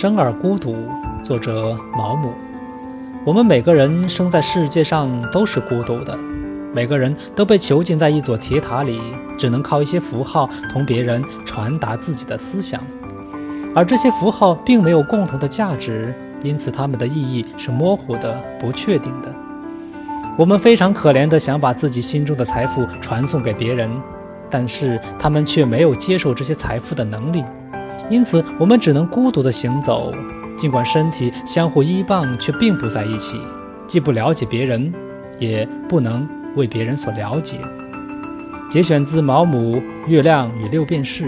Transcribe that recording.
生而孤独，作者毛姆。我们每个人生在世界上都是孤独的，每个人都被囚禁在一座铁塔里，只能靠一些符号同别人传达自己的思想，而这些符号并没有共同的价值，因此它们的意义是模糊的、不确定的。我们非常可怜地想把自己心中的财富传送给别人，但是他们却没有接受这些财富的能力。因此，我们只能孤独地行走，尽管身体相互依傍，却并不在一起，既不了解别人，也不能为别人所了解。节选自毛姆《月亮与六便士》。